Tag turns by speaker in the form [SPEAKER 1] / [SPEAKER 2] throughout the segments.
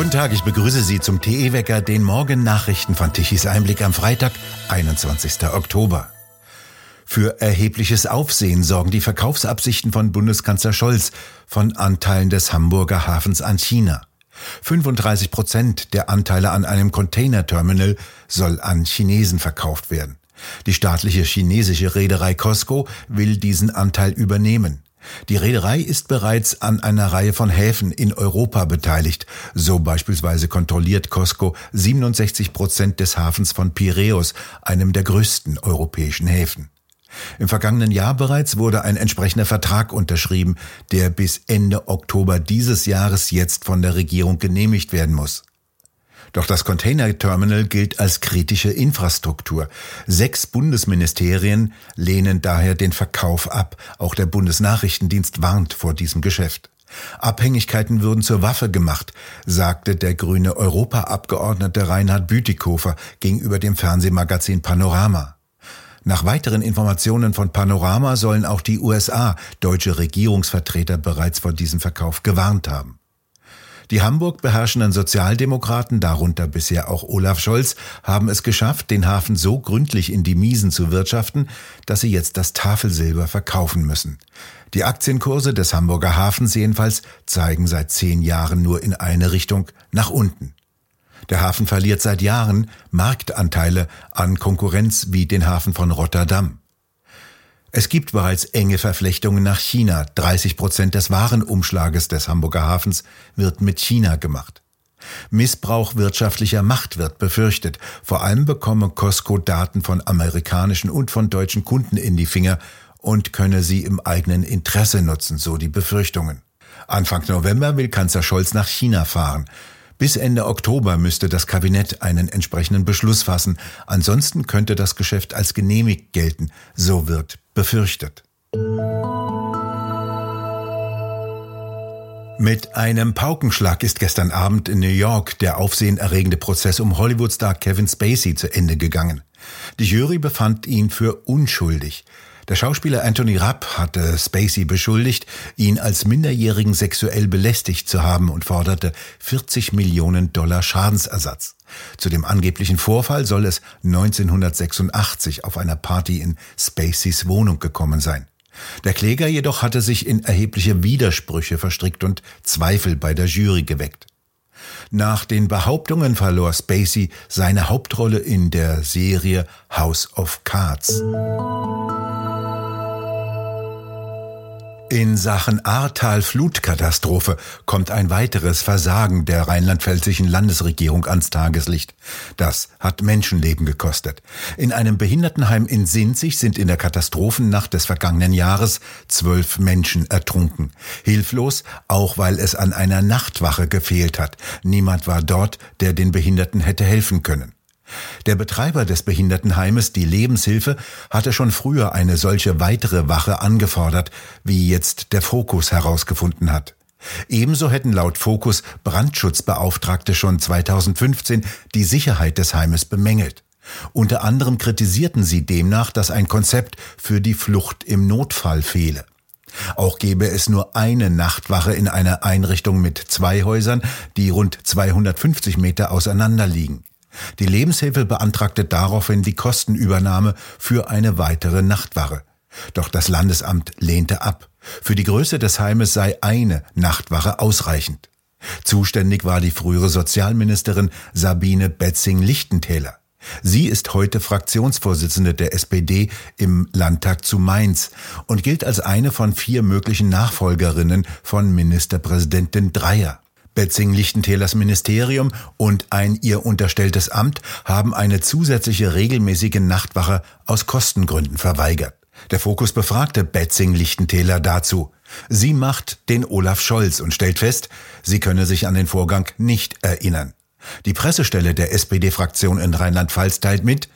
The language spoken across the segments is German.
[SPEAKER 1] Guten Tag, ich begrüße Sie zum TE-Wecker, den Morgen-Nachrichten von Tichys Einblick am Freitag, 21. Oktober. Für erhebliches Aufsehen sorgen die Verkaufsabsichten von Bundeskanzler Scholz von Anteilen des Hamburger Hafens an China. 35 Prozent der Anteile an einem Containerterminal soll an Chinesen verkauft werden. Die staatliche chinesische Reederei Costco will diesen Anteil übernehmen. Die Reederei ist bereits an einer Reihe von Häfen in Europa beteiligt. So beispielsweise kontrolliert Costco 67 Prozent des Hafens von Piräus, einem der größten europäischen Häfen. Im vergangenen Jahr bereits wurde ein entsprechender Vertrag unterschrieben, der bis Ende Oktober dieses Jahres jetzt von der Regierung genehmigt werden muss. Doch das Containerterminal gilt als kritische Infrastruktur. Sechs Bundesministerien lehnen daher den Verkauf ab. Auch der Bundesnachrichtendienst warnt vor diesem Geschäft. Abhängigkeiten würden zur Waffe gemacht, sagte der grüne Europaabgeordnete Reinhard Bütikofer gegenüber dem Fernsehmagazin Panorama. Nach weiteren Informationen von Panorama sollen auch die USA deutsche Regierungsvertreter bereits vor diesem Verkauf gewarnt haben. Die Hamburg beherrschenden Sozialdemokraten, darunter bisher auch Olaf Scholz, haben es geschafft, den Hafen so gründlich in die Miesen zu wirtschaften, dass sie jetzt das Tafelsilber verkaufen müssen. Die Aktienkurse des Hamburger Hafens jedenfalls zeigen seit zehn Jahren nur in eine Richtung nach unten. Der Hafen verliert seit Jahren Marktanteile an Konkurrenz wie den Hafen von Rotterdam. Es gibt bereits enge Verflechtungen nach China. 30 Prozent des Warenumschlages des Hamburger Hafens wird mit China gemacht. Missbrauch wirtschaftlicher Macht wird befürchtet. Vor allem bekomme Costco Daten von amerikanischen und von deutschen Kunden in die Finger und könne sie im eigenen Interesse nutzen, so die Befürchtungen. Anfang November will Kanzler Scholz nach China fahren. Bis Ende Oktober müsste das Kabinett einen entsprechenden Beschluss fassen. Ansonsten könnte das Geschäft als genehmigt gelten. So wird befürchtet. Mit einem Paukenschlag ist gestern Abend in New York der aufsehenerregende Prozess um Hollywoodstar Kevin Spacey zu Ende gegangen. Die Jury befand ihn für unschuldig. Der Schauspieler Anthony Rapp hatte Spacey beschuldigt, ihn als Minderjährigen sexuell belästigt zu haben und forderte 40 Millionen Dollar Schadensersatz. Zu dem angeblichen Vorfall soll es 1986 auf einer Party in Spaceys Wohnung gekommen sein. Der Kläger jedoch hatte sich in erhebliche Widersprüche verstrickt und Zweifel bei der Jury geweckt. Nach den Behauptungen verlor Spacey seine Hauptrolle in der Serie House of Cards. In Sachen Ahrtal-Flutkatastrophe kommt ein weiteres Versagen der rheinland-pfälzischen Landesregierung ans Tageslicht. Das hat Menschenleben gekostet. In einem Behindertenheim in Sinzig sind in der Katastrophennacht des vergangenen Jahres zwölf Menschen ertrunken. Hilflos, auch weil es an einer Nachtwache gefehlt hat. Niemand war dort, der den Behinderten hätte helfen können. Der Betreiber des Behindertenheimes, die Lebenshilfe, hatte schon früher eine solche weitere Wache angefordert, wie jetzt der Fokus herausgefunden hat. Ebenso hätten laut Fokus Brandschutzbeauftragte schon 2015 die Sicherheit des Heimes bemängelt. Unter anderem kritisierten sie demnach, dass ein Konzept für die Flucht im Notfall fehle. Auch gäbe es nur eine Nachtwache in einer Einrichtung mit zwei Häusern, die rund 250 Meter auseinander liegen. Die Lebenshilfe beantragte daraufhin die Kostenübernahme für eine weitere Nachtwache. Doch das Landesamt lehnte ab. Für die Größe des Heimes sei eine Nachtwache ausreichend. Zuständig war die frühere Sozialministerin Sabine Betzing-Lichtentäler. Sie ist heute Fraktionsvorsitzende der SPD im Landtag zu Mainz und gilt als eine von vier möglichen Nachfolgerinnen von Ministerpräsidentin Dreyer. Betzing-Lichtentälers Ministerium und ein ihr unterstelltes Amt haben eine zusätzliche regelmäßige Nachtwache aus Kostengründen verweigert. Der Fokus befragte Betzing-Lichtentäler dazu. Sie macht den Olaf Scholz und stellt fest, sie könne sich an den Vorgang nicht erinnern. Die Pressestelle der SPD-Fraktion in Rheinland-Pfalz teilt mit,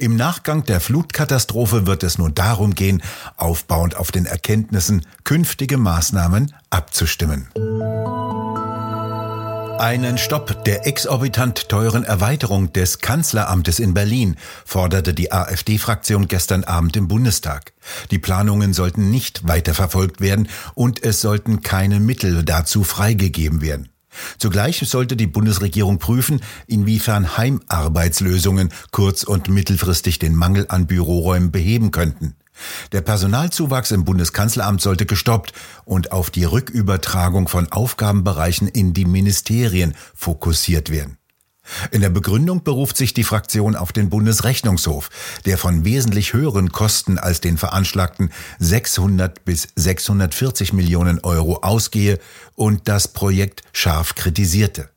[SPEAKER 1] im Nachgang der Flutkatastrophe wird es nun darum gehen, aufbauend auf den Erkenntnissen künftige Maßnahmen abzustimmen. Einen Stopp der exorbitant teuren Erweiterung des Kanzleramtes in Berlin forderte die AfD-Fraktion gestern Abend im Bundestag. Die Planungen sollten nicht weiterverfolgt werden und es sollten keine Mittel dazu freigegeben werden. Zugleich sollte die Bundesregierung prüfen, inwiefern Heimarbeitslösungen kurz- und mittelfristig den Mangel an Büroräumen beheben könnten. Der Personalzuwachs im Bundeskanzleramt sollte gestoppt und auf die Rückübertragung von Aufgabenbereichen in die Ministerien fokussiert werden. In der Begründung beruft sich die Fraktion auf den Bundesrechnungshof, der von wesentlich höheren Kosten als den veranschlagten 600 bis 640 Millionen Euro ausgehe und das Projekt scharf kritisierte.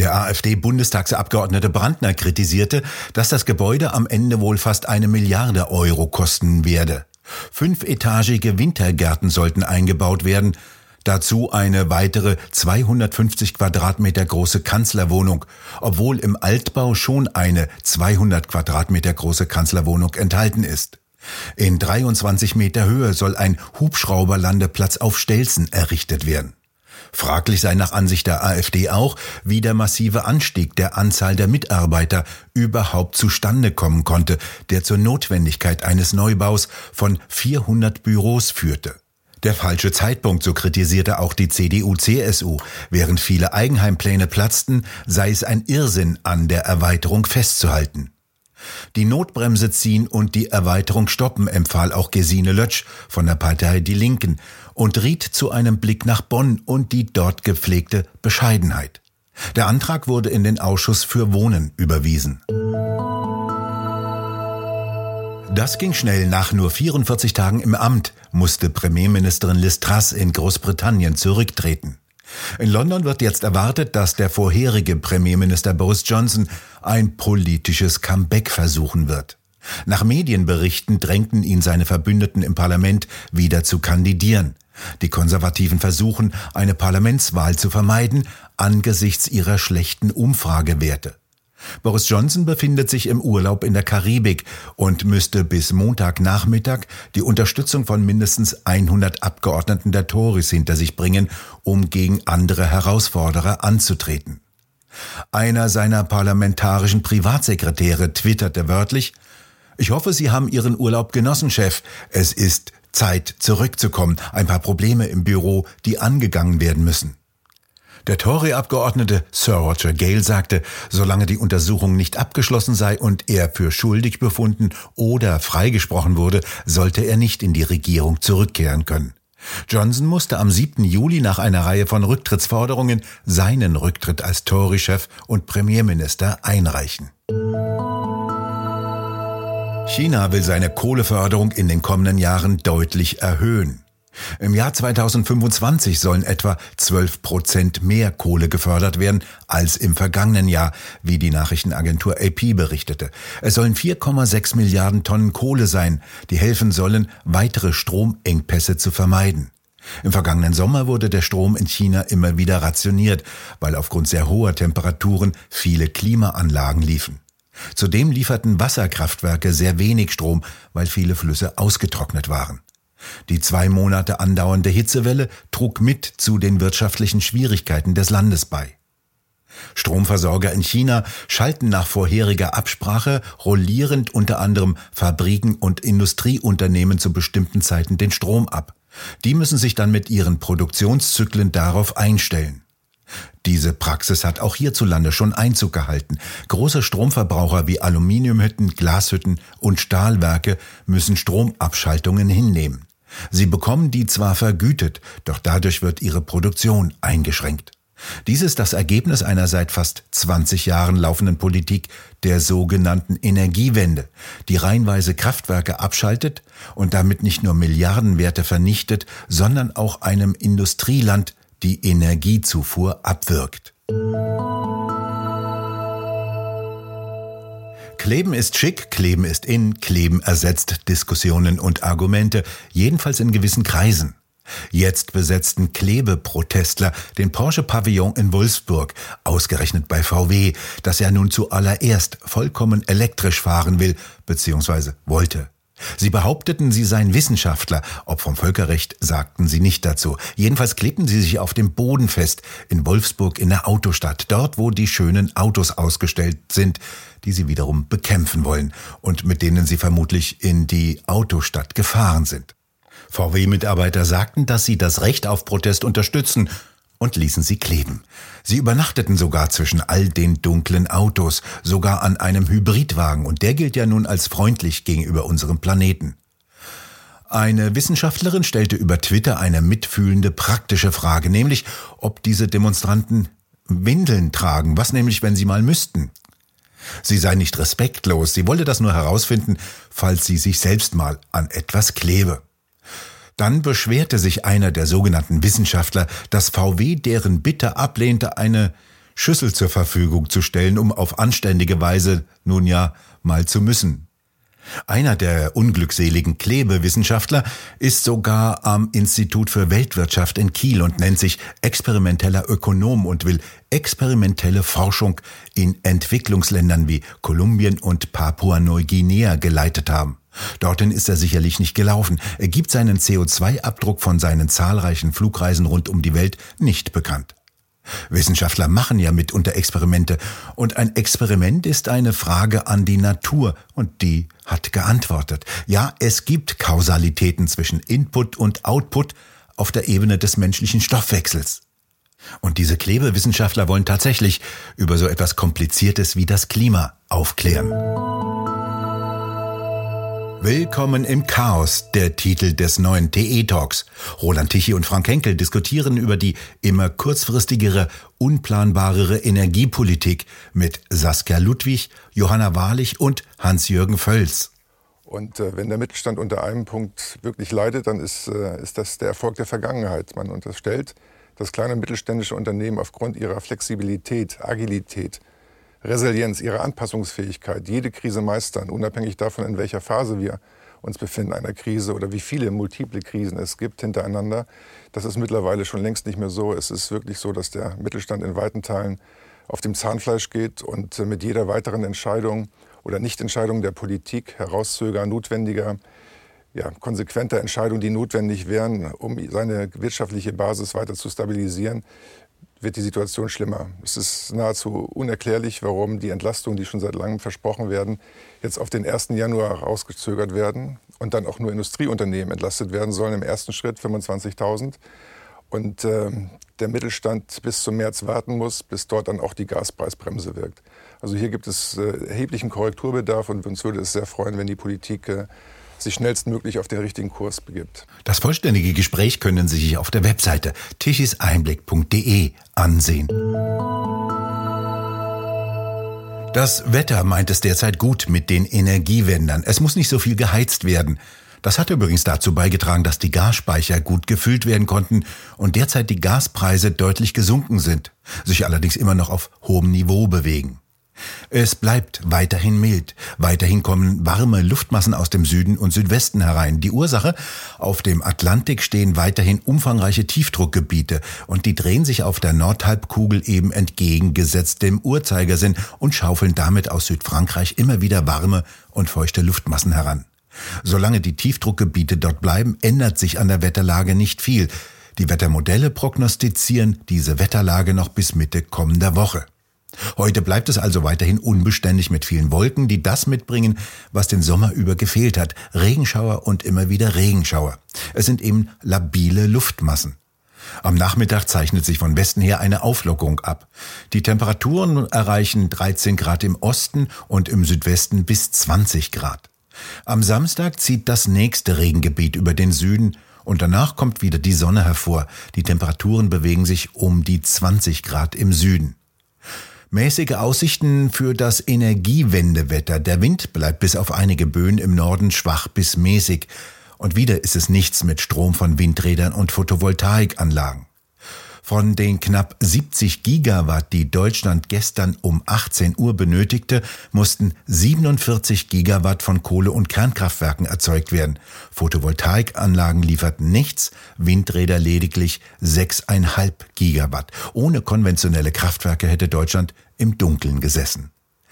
[SPEAKER 1] Der AfD-Bundestagsabgeordnete Brandner kritisierte, dass das Gebäude am Ende wohl fast eine Milliarde Euro kosten werde. Fünfetagige Wintergärten sollten eingebaut werden, Dazu eine weitere 250 Quadratmeter große Kanzlerwohnung, obwohl im Altbau schon eine 200 Quadratmeter große Kanzlerwohnung enthalten ist. In 23 Meter Höhe soll ein Hubschrauberlandeplatz auf Stelzen errichtet werden. Fraglich sei nach Ansicht der AfD auch, wie der massive Anstieg der Anzahl der Mitarbeiter überhaupt zustande kommen konnte, der zur Notwendigkeit eines Neubaus von 400 Büros führte. Der falsche Zeitpunkt, so kritisierte auch die CDU-CSU. Während viele Eigenheimpläne platzten, sei es ein Irrsinn, an der Erweiterung festzuhalten. Die Notbremse ziehen und die Erweiterung stoppen, empfahl auch Gesine Lötsch von der Partei Die Linken und riet zu einem Blick nach Bonn und die dort gepflegte Bescheidenheit. Der Antrag wurde in den Ausschuss für Wohnen überwiesen. Das ging schnell. Nach nur 44 Tagen im Amt musste Premierministerin Liz Truss in Großbritannien zurücktreten. In London wird jetzt erwartet, dass der vorherige Premierminister Boris Johnson ein politisches Comeback versuchen wird. Nach Medienberichten drängten ihn seine Verbündeten im Parlament wieder zu kandidieren. Die Konservativen versuchen, eine Parlamentswahl zu vermeiden angesichts ihrer schlechten Umfragewerte. Boris Johnson befindet sich im Urlaub in der Karibik und müsste bis Montagnachmittag die Unterstützung von mindestens 100 Abgeordneten der Tories hinter sich bringen, um gegen andere Herausforderer anzutreten. Einer seiner parlamentarischen Privatsekretäre twitterte wörtlich, ich hoffe, Sie haben Ihren Urlaub genossen, Chef. Es ist Zeit, zurückzukommen. Ein paar Probleme im Büro, die angegangen werden müssen. Der Tory-Abgeordnete Sir Roger Gale sagte, solange die Untersuchung nicht abgeschlossen sei und er für schuldig befunden oder freigesprochen wurde, sollte er nicht in die Regierung zurückkehren können. Johnson musste am 7. Juli nach einer Reihe von Rücktrittsforderungen seinen Rücktritt als Tory-Chef und Premierminister einreichen. China will seine Kohleförderung in den kommenden Jahren deutlich erhöhen. Im Jahr 2025 sollen etwa 12 Prozent mehr Kohle gefördert werden als im vergangenen Jahr, wie die Nachrichtenagentur AP berichtete. Es sollen 4,6 Milliarden Tonnen Kohle sein, die helfen sollen, weitere Stromengpässe zu vermeiden. Im vergangenen Sommer wurde der Strom in China immer wieder rationiert, weil aufgrund sehr hoher Temperaturen viele Klimaanlagen liefen. Zudem lieferten Wasserkraftwerke sehr wenig Strom, weil viele Flüsse ausgetrocknet waren. Die zwei Monate andauernde Hitzewelle trug mit zu den wirtschaftlichen Schwierigkeiten des Landes bei. Stromversorger in China schalten nach vorheriger Absprache rollierend unter anderem Fabriken und Industrieunternehmen zu bestimmten Zeiten den Strom ab. Die müssen sich dann mit ihren Produktionszyklen darauf einstellen. Diese Praxis hat auch hierzulande schon Einzug gehalten. Große Stromverbraucher wie Aluminiumhütten, Glashütten und Stahlwerke müssen Stromabschaltungen hinnehmen. Sie bekommen die zwar vergütet, doch dadurch wird ihre Produktion eingeschränkt. Dies ist das Ergebnis einer seit fast 20 Jahren laufenden Politik der sogenannten Energiewende, die reihenweise Kraftwerke abschaltet und damit nicht nur Milliardenwerte vernichtet, sondern auch einem Industrieland die Energiezufuhr abwirkt. Kleben ist schick, Kleben ist in, Kleben ersetzt Diskussionen und Argumente, jedenfalls in gewissen Kreisen. Jetzt besetzten Klebeprotestler den Porsche Pavillon in Wolfsburg, ausgerechnet bei VW, das er nun zuallererst vollkommen elektrisch fahren will bzw. wollte. Sie behaupteten, sie seien Wissenschaftler, ob vom Völkerrecht sagten sie nicht dazu. Jedenfalls klebten sie sich auf dem Boden fest, in Wolfsburg in der Autostadt, dort wo die schönen Autos ausgestellt sind, die sie wiederum bekämpfen wollen und mit denen sie vermutlich in die Autostadt gefahren sind. VW-Mitarbeiter sagten, dass sie das Recht auf Protest unterstützen und ließen sie kleben. Sie übernachteten sogar zwischen all den dunklen Autos, sogar an einem Hybridwagen, und der gilt ja nun als freundlich gegenüber unserem Planeten. Eine Wissenschaftlerin stellte über Twitter eine mitfühlende praktische Frage, nämlich ob diese Demonstranten Windeln tragen, was nämlich, wenn sie mal müssten. Sie sei nicht respektlos, sie wolle das nur herausfinden, falls sie sich selbst mal an etwas klebe. Dann beschwerte sich einer der sogenannten Wissenschaftler, dass VW deren Bitte ablehnte, eine Schüssel zur Verfügung zu stellen, um auf anständige Weise nun ja mal zu müssen. Einer der unglückseligen Klebewissenschaftler ist sogar am Institut für Weltwirtschaft in Kiel und nennt sich experimenteller Ökonom und will experimentelle Forschung in Entwicklungsländern wie Kolumbien und Papua-Neuguinea geleitet haben. Dorthin ist er sicherlich nicht gelaufen. Er gibt seinen CO2-Abdruck von seinen zahlreichen Flugreisen rund um die Welt nicht bekannt. Wissenschaftler machen ja mitunter Experimente, und ein Experiment ist eine Frage an die Natur, und die hat geantwortet. Ja, es gibt Kausalitäten zwischen Input und Output auf der Ebene des menschlichen Stoffwechsels. Und diese Klebewissenschaftler wollen tatsächlich über so etwas Kompliziertes wie das Klima aufklären. Willkommen im Chaos, der Titel des neuen TE-Talks. Roland Tichy und Frank Henkel diskutieren über die immer kurzfristigere, unplanbarere Energiepolitik mit Saskia Ludwig, Johanna Wahrlich und Hans-Jürgen Völz.
[SPEAKER 2] Und äh, wenn der Mittelstand unter einem Punkt wirklich leidet, dann ist, äh, ist das der Erfolg der Vergangenheit. Man unterstellt, dass kleine und mittelständische Unternehmen aufgrund ihrer Flexibilität, Agilität, Resilienz, ihre Anpassungsfähigkeit, jede Krise meistern, unabhängig davon, in welcher Phase wir uns befinden einer Krise oder wie viele multiple Krisen es gibt hintereinander. Das ist mittlerweile schon längst nicht mehr so. Es ist wirklich so, dass der Mittelstand in weiten Teilen auf dem Zahnfleisch geht und mit jeder weiteren Entscheidung oder Nichtentscheidung der Politik, herauszögern, notwendiger, ja, konsequenter Entscheidungen, die notwendig wären, um seine wirtschaftliche Basis weiter zu stabilisieren, wird die Situation schlimmer. Es ist nahezu unerklärlich, warum die Entlastungen, die schon seit langem versprochen werden, jetzt auf den 1. Januar rausgezögert werden und dann auch nur Industrieunternehmen entlastet werden sollen. Im ersten Schritt 25.000 und äh, der Mittelstand bis zum März warten muss, bis dort dann auch die Gaspreisbremse wirkt. Also hier gibt es äh, erheblichen Korrekturbedarf und uns würde es sehr freuen, wenn die Politik äh, sich schnellstmöglich auf den richtigen Kurs begibt.
[SPEAKER 1] Das vollständige Gespräch können Sie sich auf der Webseite tichiseinblick.de ansehen. Das Wetter meint es derzeit gut mit den Energiewendern. Es muss nicht so viel geheizt werden. Das hat übrigens dazu beigetragen, dass die Gasspeicher gut gefüllt werden konnten und derzeit die Gaspreise deutlich gesunken sind, sich allerdings immer noch auf hohem Niveau bewegen. Es bleibt weiterhin mild. Weiterhin kommen warme Luftmassen aus dem Süden und Südwesten herein. Die Ursache? Auf dem Atlantik stehen weiterhin umfangreiche Tiefdruckgebiete und die drehen sich auf der Nordhalbkugel eben entgegengesetzt dem Uhrzeigersinn und schaufeln damit aus Südfrankreich immer wieder warme und feuchte Luftmassen heran. Solange die Tiefdruckgebiete dort bleiben, ändert sich an der Wetterlage nicht viel. Die Wettermodelle prognostizieren diese Wetterlage noch bis Mitte kommender Woche. Heute bleibt es also weiterhin unbeständig mit vielen Wolken, die das mitbringen, was den Sommer über gefehlt hat. Regenschauer und immer wieder Regenschauer. Es sind eben labile Luftmassen. Am Nachmittag zeichnet sich von Westen her eine Auflockerung ab. Die Temperaturen erreichen 13 Grad im Osten und im Südwesten bis 20 Grad. Am Samstag zieht das nächste Regengebiet über den Süden und danach kommt wieder die Sonne hervor. Die Temperaturen bewegen sich um die 20 Grad im Süden. Mäßige Aussichten für das Energiewendewetter. Der Wind bleibt bis auf einige Böen im Norden schwach bis mäßig. Und wieder ist es nichts mit Strom von Windrädern und Photovoltaikanlagen. Von den knapp 70 Gigawatt, die Deutschland gestern um 18 Uhr benötigte, mussten 47 Gigawatt von Kohle- und Kernkraftwerken erzeugt werden. Photovoltaikanlagen lieferten nichts, Windräder lediglich 6,5 Gigawatt. Ohne konventionelle Kraftwerke hätte Deutschland im Dunkeln gesessen.